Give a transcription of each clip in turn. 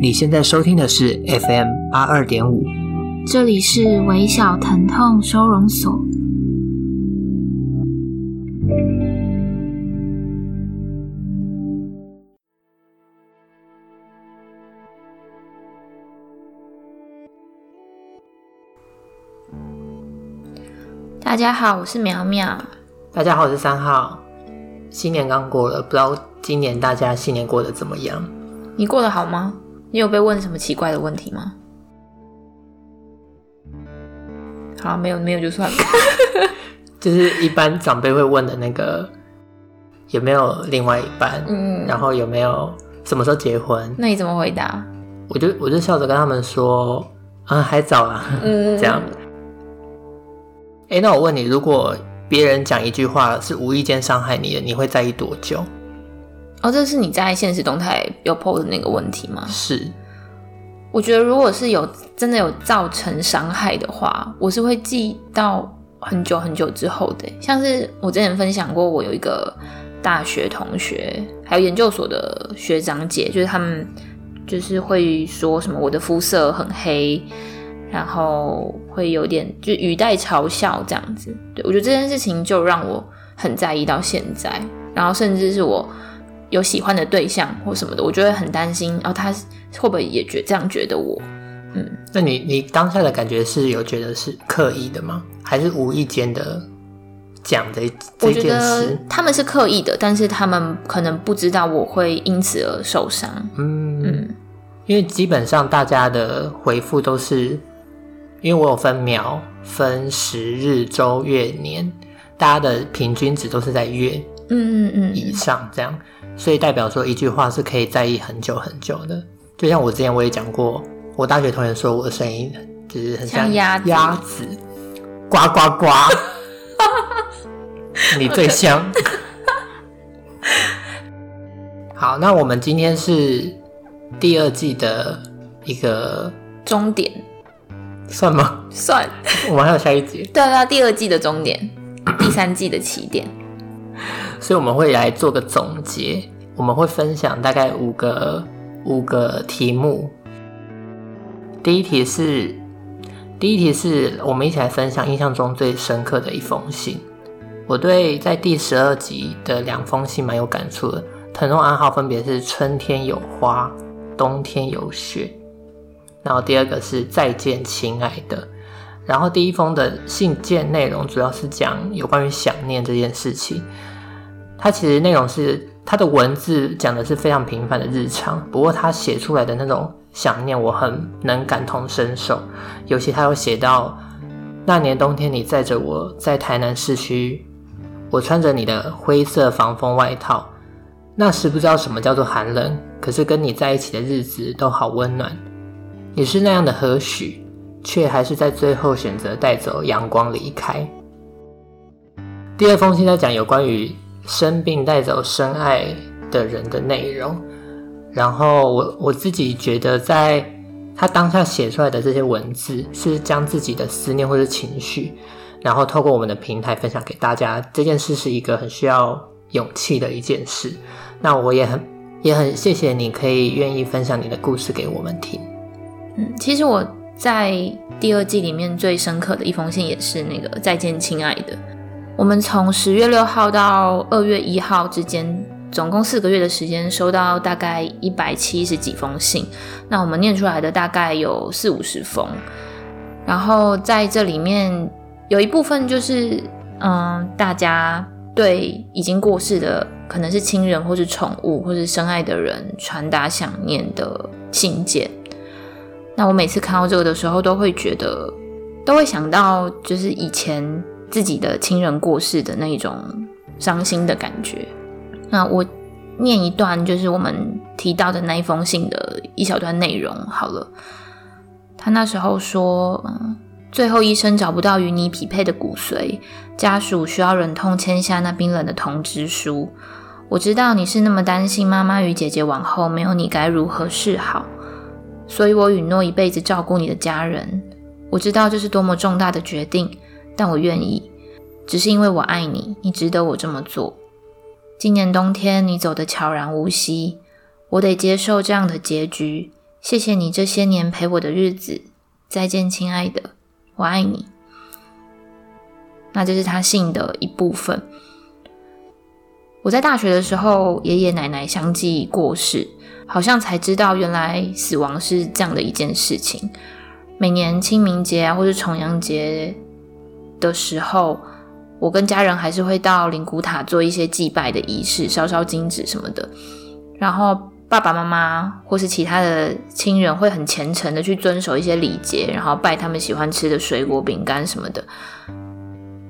你现在收听的是 FM 八二点五，这里是微小疼痛收容所。大家好，我是苗苗。大家好，我是三号。新年刚过了，不知道今年大家新年过得怎么样？你过得好吗？你有被问什么奇怪的问题吗？好，没有，没有就算了。就是一般长辈会问的那个，有没有另外一半？嗯，然后有没有什么时候结婚？那你怎么回答？我就我就笑着跟他们说，啊，还早啊，嗯，这样。哎、欸，那我问你，如果别人讲一句话是无意间伤害你的，你会在意多久？哦，这是你在现实动态有 po 的那个问题吗？是。我觉得如果是有真的有造成伤害的话，我是会记到很久很久之后的。像是我之前分享过，我有一个大学同学，还有研究所的学长姐，就是他们就是会说什么我的肤色很黑。然后会有点就语带嘲笑这样子，对，我觉得这件事情就让我很在意到现在。然后甚至是我有喜欢的对象或什么的，我就会很担心，哦，他会不会也觉这样觉得我？嗯，那你你当下的感觉是有觉得是刻意的吗？还是无意间的讲的这件事？他们是刻意的，但是他们可能不知道我会因此而受伤。嗯嗯，因为基本上大家的回复都是。因为我有分秒、分时、日、周、月、年，大家的平均值都是在月，嗯嗯嗯以上这样，所以代表说一句话是可以在意很久很久的。就像我之前我也讲过，我大学同学说我的声音就是很像鸭子，鸭子，呱呱呱，你最香。好，那我们今天是第二季的一个终点。算吗？算。我们还有下一集。对啊，第二季的终点，第三季的起点。所以我们会来做个总结，我们会分享大概五个五个题目。第一题是，第一题是我们一起来分享印象中最深刻的一封信。我对在第十二集的两封信蛮有感触的，疼痛暗号分别是春天有花，冬天有雪。然后第二个是再见，亲爱的。然后第一封的信件内容主要是讲有关于想念这件事情。它其实内容是它的文字讲的是非常平凡的日常，不过他写出来的那种想念，我很能感同身受。尤其他有写到那年冬天，你载着我在台南市区，我穿着你的灰色防风外套，那时不知道什么叫做寒冷，可是跟你在一起的日子都好温暖。你是那样的和煦，却还是在最后选择带走阳光离开。第二封信在讲有关于生病带走深爱的人的内容，然后我我自己觉得，在他当下写出来的这些文字，是将自己的思念或者情绪，然后透过我们的平台分享给大家。这件事是一个很需要勇气的一件事。那我也很也很谢谢你可以愿意分享你的故事给我们听。其实我在第二季里面最深刻的一封信也是那个再见，亲爱的。我们从十月六号到二月一号之间，总共四个月的时间，收到大概一百七十几封信。那我们念出来的大概有四五十封。然后在这里面有一部分就是，嗯，大家对已经过世的可能是亲人或是宠物或是深爱的人传达想念的信件。那我每次看到这个的时候，都会觉得，都会想到，就是以前自己的亲人过世的那种伤心的感觉。那我念一段，就是我们提到的那一封信的一小段内容好了。他那时候说，嗯，最后医生找不到与你匹配的骨髓，家属需要忍痛签下那冰冷的通知书。我知道你是那么担心妈妈与姐姐往后没有你该如何是好。所以我允诺一辈子照顾你的家人。我知道这是多么重大的决定，但我愿意。只是因为我爱你，你值得我这么做。今年冬天你走得悄然无息，我得接受这样的结局。谢谢你这些年陪我的日子，再见，亲爱的，我爱你。那这是他信的一部分。我在大学的时候，爷爷奶奶相继过世，好像才知道原来死亡是这样的一件事情。每年清明节啊，或是重阳节的时候，我跟家人还是会到灵骨塔做一些祭拜的仪式，烧烧金纸什么的。然后爸爸妈妈或是其他的亲人会很虔诚的去遵守一些礼节，然后拜他们喜欢吃的水果、饼干什么的。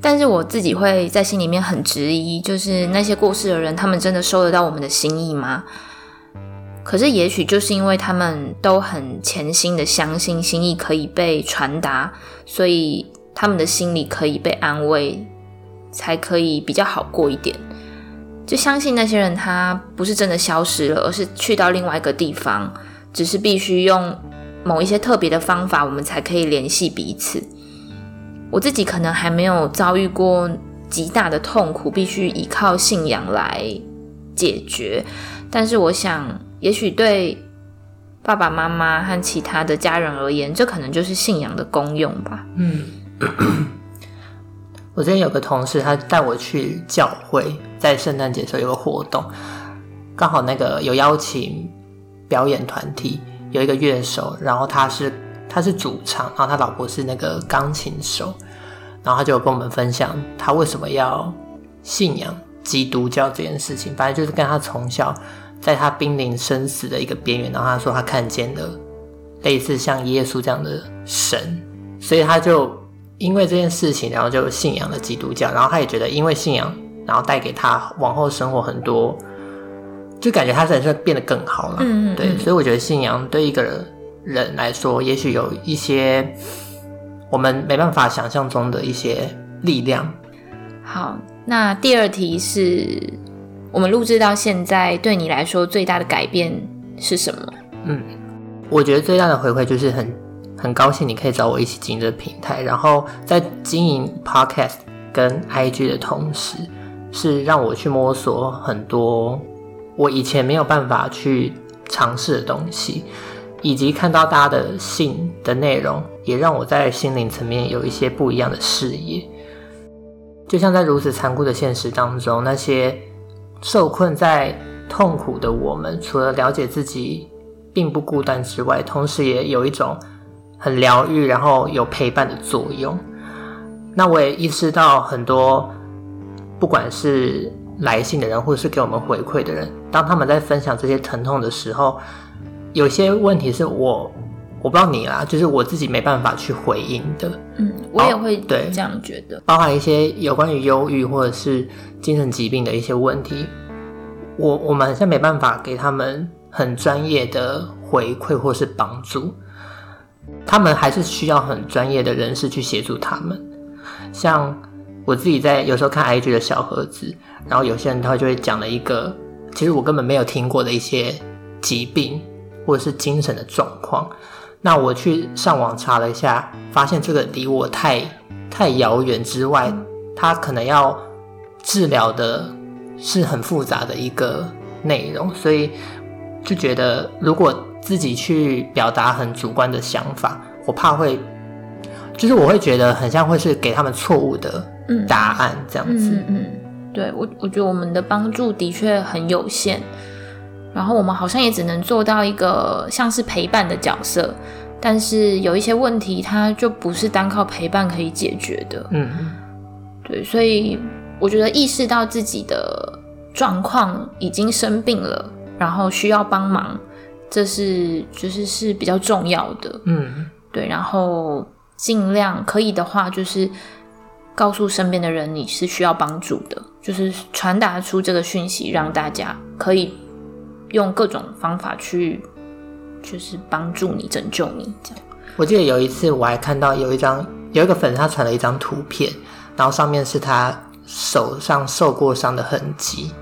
但是我自己会在心里面很质疑，就是那些过世的人，他们真的收得到我们的心意吗？可是也许就是因为他们都很潜心的相信心意可以被传达，所以他们的心里可以被安慰，才可以比较好过一点。就相信那些人他不是真的消失了，而是去到另外一个地方，只是必须用某一些特别的方法，我们才可以联系彼此。我自己可能还没有遭遇过极大的痛苦，必须依靠信仰来解决。但是我想，也许对爸爸妈妈和其他的家人而言，这可能就是信仰的功用吧。嗯，我之前有个同事，他带我去教会，在圣诞节的时候有个活动，刚好那个有邀请表演团体，有一个乐手，然后他是。他是主唱，然后他老婆是那个钢琴手，然后他就有跟我们分享他为什么要信仰基督教这件事情。反正就是跟他从小在他濒临生死的一个边缘，然后他说他看见了类似像耶稣这样的神，所以他就因为这件事情，然后就信仰了基督教。然后他也觉得因为信仰，然后带给他往后生活很多，就感觉他人生变得更好了。嗯，嗯，嗯，对，所以我觉得信仰对一个人。人来说，也许有一些我们没办法想象中的一些力量。好，那第二题是我们录制到现在，对你来说最大的改变是什么？嗯，我觉得最大的回馈就是很很高兴你可以找我一起经营这平台，然后在经营 Podcast 跟 IG 的同时，是让我去摸索很多我以前没有办法去尝试的东西。以及看到大家的信的内容，也让我在心灵层面有一些不一样的视野。就像在如此残酷的现实当中，那些受困在痛苦的我们，除了了解自己并不孤单之外，同时也有一种很疗愈，然后有陪伴的作用。那我也意识到，很多不管是来信的人，或者是给我们回馈的人，当他们在分享这些疼痛的时候，有些问题是我我不知道你啦，就是我自己没办法去回应的。嗯，我也会对这样觉得。包含一些有关于忧郁或者是精神疾病的一些问题，我我们好像没办法给他们很专业的回馈或是帮助，他们还是需要很专业的人士去协助他们。像我自己在有时候看 IG 的小盒子，然后有些人他就会讲了一个，其实我根本没有听过的一些疾病。或者是精神的状况，那我去上网查了一下，发现这个离我太太遥远之外，它可能要治疗的是很复杂的一个内容，所以就觉得如果自己去表达很主观的想法，我怕会，就是我会觉得很像会是给他们错误的答案这样子。嗯，嗯，嗯，对，我我觉得我们的帮助的确很有限。然后我们好像也只能做到一个像是陪伴的角色，但是有一些问题，它就不是单靠陪伴可以解决的。嗯，对，所以我觉得意识到自己的状况已经生病了，然后需要帮忙，这是就是是比较重要的。嗯，对，然后尽量可以的话，就是告诉身边的人你是需要帮助的，就是传达出这个讯息，让大家可以。用各种方法去，就是帮助你、拯救你，这样。我记得有一次，我还看到有一张有一个粉丝他传了一张图片，然后上面是他手上受过伤的痕迹，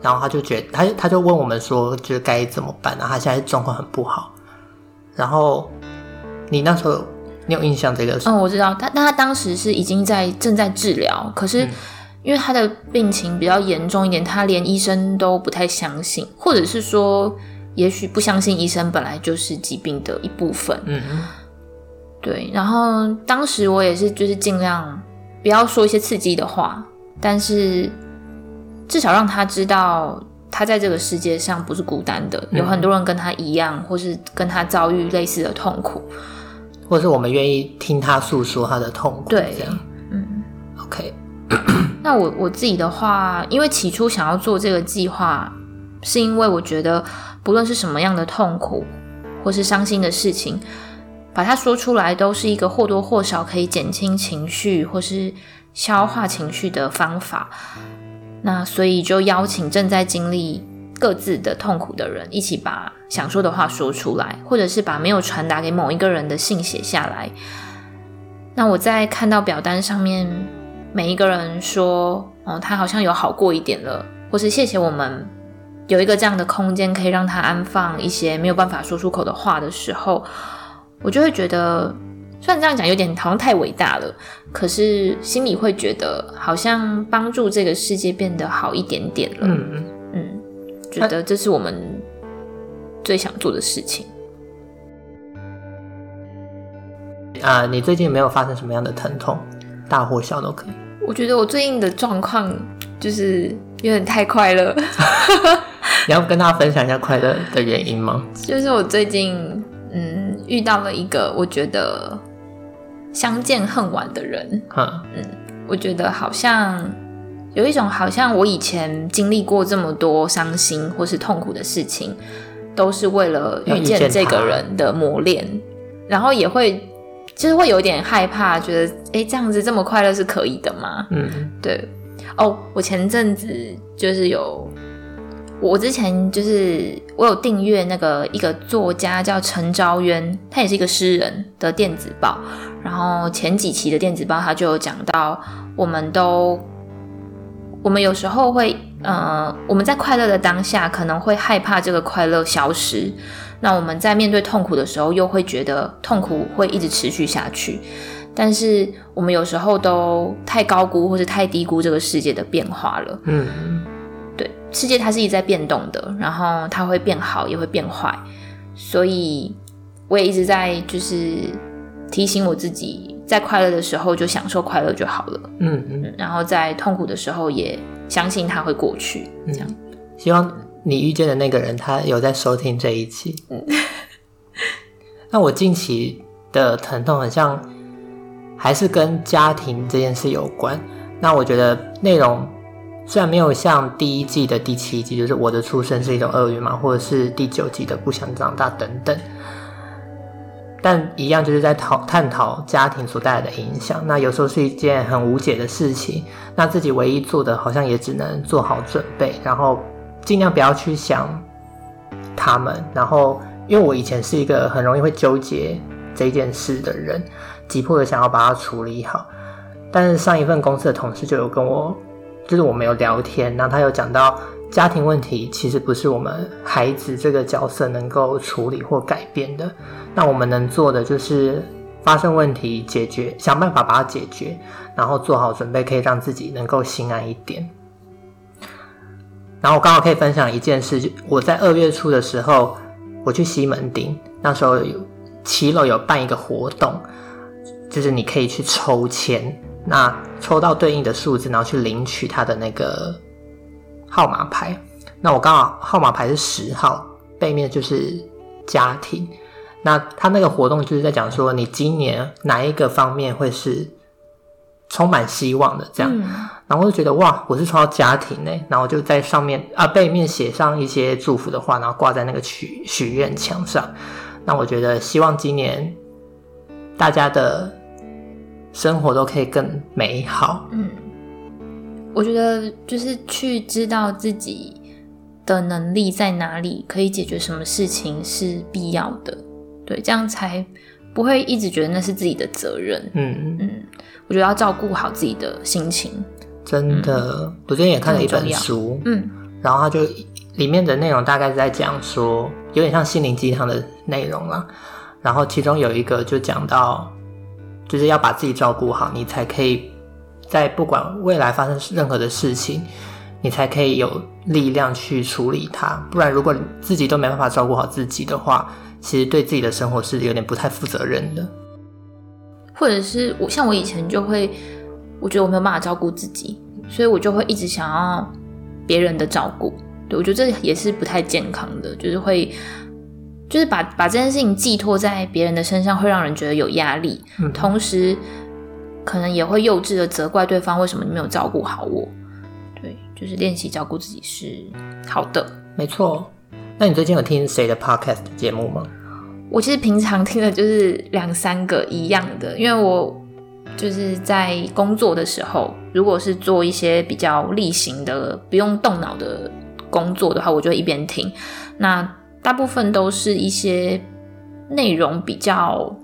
然后他就觉得他他就问我们说，就是该怎么办？然后他现在状况很不好。然后你那时候你有印象这个？嗯，我知道他，但他当时是已经在正在治疗，可是因为他的病情比较严重一点，他连医生都不太相信，或者是说，也许不相信医生本来就是疾病的一部分。对。然后当时我也是，就是尽量不要说一些刺激的话，但是至少让他知道。他在这个世界上不是孤单的，有很多人跟他一样，嗯、或是跟他遭遇类似的痛苦，或是我们愿意听他诉说他的痛苦。对，这样，嗯，OK。那我我自己的话，因为起初想要做这个计划，是因为我觉得不论是什么样的痛苦或是伤心的事情，把它说出来，都是一个或多或少可以减轻情绪或是消化情绪的方法。那所以就邀请正在经历各自的痛苦的人，一起把想说的话说出来，或者是把没有传达给某一个人的信写下来。那我在看到表单上面每一个人说，哦，他好像有好过一点了，或是谢谢我们有一个这样的空间，可以让他安放一些没有办法说出口的话的时候，我就会觉得。虽然这样讲有点好像太伟大了，可是心里会觉得好像帮助这个世界变得好一点点了。嗯嗯，觉得这是我们最想做的事情。啊、呃，你最近没有发生什么样的疼痛，大或小都可以。我觉得我最近的状况就是有点太快乐。你要跟大家分享一下快乐的原因吗？就是我最近嗯遇到了一个我觉得。相见恨晚的人，嗯嗯，我觉得好像有一种，好像我以前经历过这么多伤心或是痛苦的事情，都是为了遇见这个人的磨练，然后也会就是会有点害怕，觉得哎，这样子这么快乐是可以的吗？嗯，对。哦，我前阵子就是有，我之前就是我有订阅那个一个作家叫陈昭渊，他也是一个诗人的电子报。然后前几期的电子报，他就有讲到，我们都，我们有时候会，呃，我们在快乐的当下，可能会害怕这个快乐消失。那我们在面对痛苦的时候，又会觉得痛苦会一直持续下去。但是我们有时候都太高估或是太低估这个世界的变化了。嗯，对，世界它是一直在变动的，然后它会变好，也会变坏。所以我也一直在就是。提醒我自己，在快乐的时候就享受快乐就好了。嗯嗯，然后在痛苦的时候也相信它会过去。这样，嗯，希望你遇见的那个人，他有在收听这一期。嗯，那我近期的疼痛，好像还是跟家庭这件事有关。那我觉得内容虽然没有像第一季的第七集，就是我的出生是一种厄运嘛，或者是第九集的不想长大等等。但一样就是在讨探讨家庭所带来的影响。那有时候是一件很无解的事情。那自己唯一做的，好像也只能做好准备，然后尽量不要去想他们。然后，因为我以前是一个很容易会纠结这件事的人，急迫的想要把它处理好。但是上一份公司的同事就有跟我，就是我们有聊天，然后他有讲到家庭问题其实不是我们孩子这个角色能够处理或改变的。那我们能做的就是发生问题解决，想办法把它解决，然后做好准备，可以让自己能够心安一点。然后我刚好可以分享一件事，就我在二月初的时候，我去西门町，那时候有骑楼有办一个活动，就是你可以去抽签，那抽到对应的数字，然后去领取他的那个号码牌。那我刚好号码牌是十号，背面就是家庭。那他那个活动就是在讲说，你今年哪一个方面会是充满希望的这样，然后我就觉得哇，我是抽到家庭呢，然后就在上面啊背面写上一些祝福的话，然后挂在那个许许愿墙上。那我觉得希望今年大家的生活都可以更美好。嗯，我觉得就是去知道自己的能力在哪里，可以解决什么事情是必要的。对，这样才不会一直觉得那是自己的责任。嗯嗯，我觉得要照顾好自己的心情。真的，嗯、我最近也看了一本书，嗯，然后它就里面的内容大概是在讲说，有点像心灵鸡汤的内容啦。然后其中有一个就讲到，就是要把自己照顾好，你才可以在不管未来发生任何的事情，你才可以有力量去处理它。不然，如果自己都没办法照顾好自己的话，其实对自己的生活是有点不太负责任的。或者是我像我以前就会，我觉得我没有办法照顾自己，所以我就会一直想要别人的照顾。对，我觉得这也是不太健康的，就是会。就是把把这件事情寄托在别人的身上，会让人觉得有压力，嗯，同时可能也会幼稚的责怪对方为什么你没有照顾好我。对，就是练习照顾自己是好的，没错。那你最近有听谁的 podcast 节目吗？我其实平常听的就是两三个一样的，因为我就是在工作的时候，如果是做一些比较例行的、不用动脑的工作的话，我就一边听。那大部分都是一些内容比较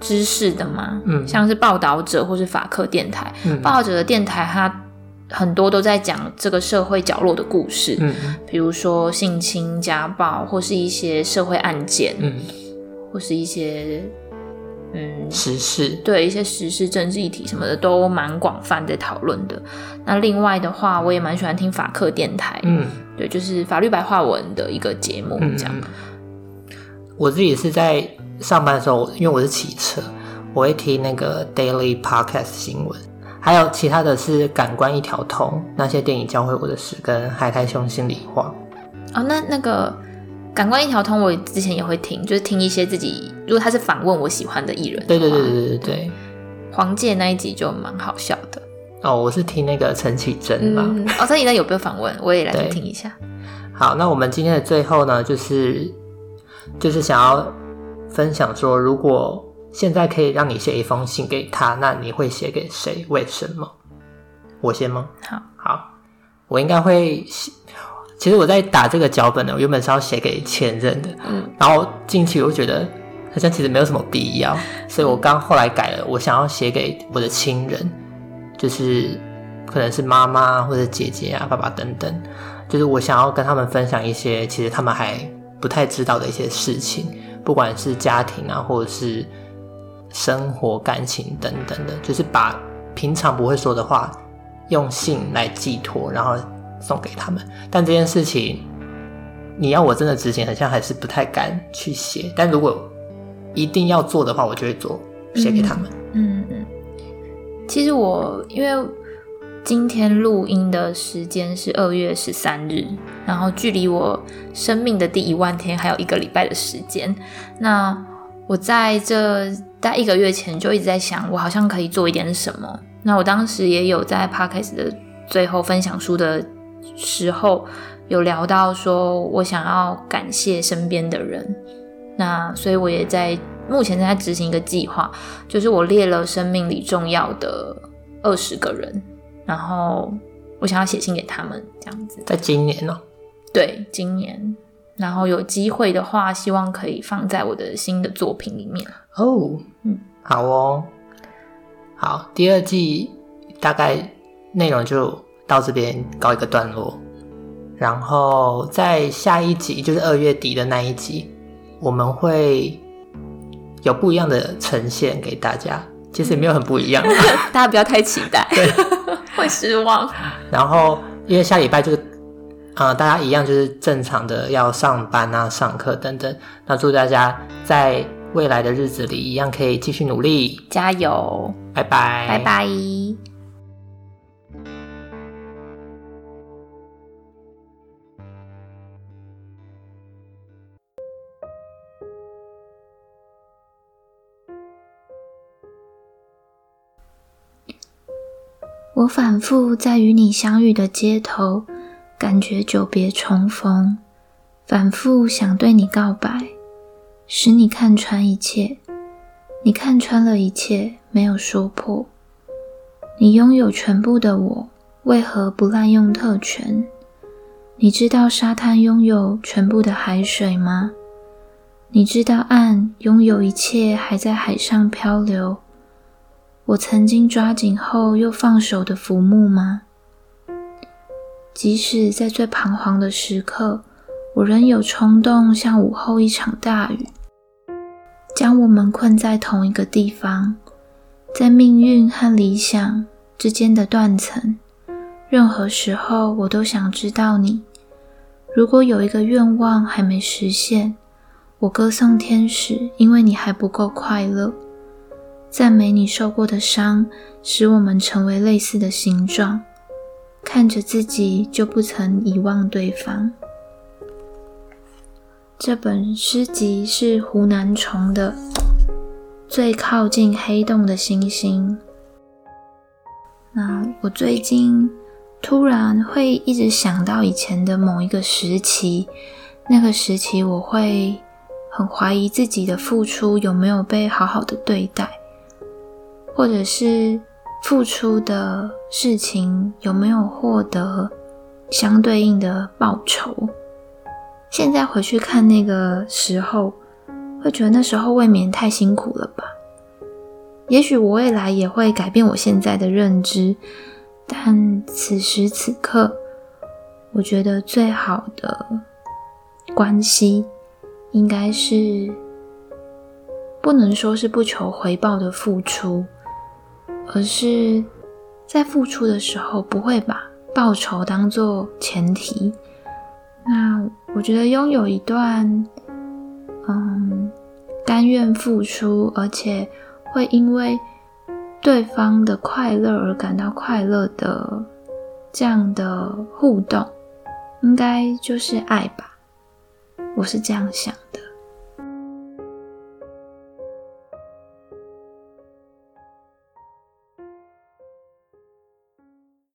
知识的嘛，嗯，像是报道者或是法客电台，嗯，报道者的电台，它很多都在讲这个社会角落的故事，嗯，比如说性侵、家暴，或是一些社会案件，嗯，或是一些嗯时事，对，一些时事政治议题什么的都蛮广泛在讨论的。那另外的话，我也蛮喜欢听法客电台，嗯。对，就是法律白话文的一个节目，这样。嗯，我自己是在上班的时候，因为我是骑车，我会听那个 Daily Podcast 新闻，还有其他的是感官一条通，那些电影教会我的事，跟海苔兄心里话。哦，那那个感官一条通，我之前也会听，就是听一些自己，如果他是访问我喜欢的艺人的，对对对对对对，黄玠那一集就蛮好笑的。哦，我是听那个陈绮贞嘛。嗯、哦，陈绮贞有没有访问？我也来听一下。好，那我们今天的最后呢，就是就是想要分享说，如果现在可以让你写一封信给他，那你会写给谁？为什么？我先吗？好，好，我应该会写。其实我在打这个脚本呢，我原本是要写给前任的，嗯，然后进去我觉得好像其实没有什么必要，所以我刚后来改了，我想要写给我的亲人。就是可能是妈妈或者姐姐啊、爸爸等等，就是我想要跟他们分享一些其实他们还不太知道的一些事情，不管是家庭啊，或者是生活、感情等等的，就是把平常不会说的话用信来寄托，然后送给他们。但这件事情你要我真的执行，好像还是不太敢去写。但如果一定要做的话，我就会做，写给他们。嗯嗯。其实我因为今天录音的时间是二月十三日，然后距离我生命的第一万天还有一个礼拜的时间。那我在这大一个月前就一直在想，我好像可以做一点什么。那我当时也有在 Podcast 的最后分享书的时候，有聊到说我想要感谢身边的人。那所以我也在。目前正在执行一个计划，就是我列了生命里重要的二十个人，然后我想要写信给他们，这样子。在今年哦？对，今年。然后有机会的话，希望可以放在我的新的作品里面。哦，嗯，好哦，好，第二季大概内容就到这边告一个段落，然后在下一集，就是二月底的那一集，我们会。有不一样的呈现给大家，其实也没有很不一样，大家不要太期待，对，会失望。然后因为下礼拜就是，呃，大家一样就是正常的要上班啊、上课等等。那祝大家在未来的日子里一样可以继续努力，加油，拜拜，拜拜。我反复在与你相遇的街头，感觉久别重逢，反复想对你告白，使你看穿一切。你看穿了一切，没有说破。你拥有全部的我，为何不滥用特权？你知道沙滩拥有全部的海水吗？你知道岸拥有一切还在海上漂流？我曾经抓紧后又放手的浮木吗？即使在最彷徨的时刻，我仍有冲动，像午后一场大雨，将我们困在同一个地方，在命运和理想之间的断层，任何时候我都想知道你。如果有一个愿望还没实现，我歌颂天使，因为你还不够快乐。赞美你受过的伤，使我们成为类似的形状。看着自己，就不曾遗忘对方。这本诗集是湖南虫的。最靠近黑洞的星星。那我最近突然会一直想到以前的某一个时期，那个时期我会很怀疑自己的付出有没有被好好的对待，或者是付出的事情有没有获得相对应的报酬。现在回去看那个时候。会觉得那时候未免太辛苦了吧？也许我未来也会改变我现在的认知，但此时此刻，我觉得最好的关系应该是不能说是不求回报的付出，而是在付出的时候不会把报酬当做前提。那我觉得拥有一段。嗯，甘愿付出，而且会因为对方的快乐而感到快乐的这样的互动，应该就是爱吧？我是这样想的。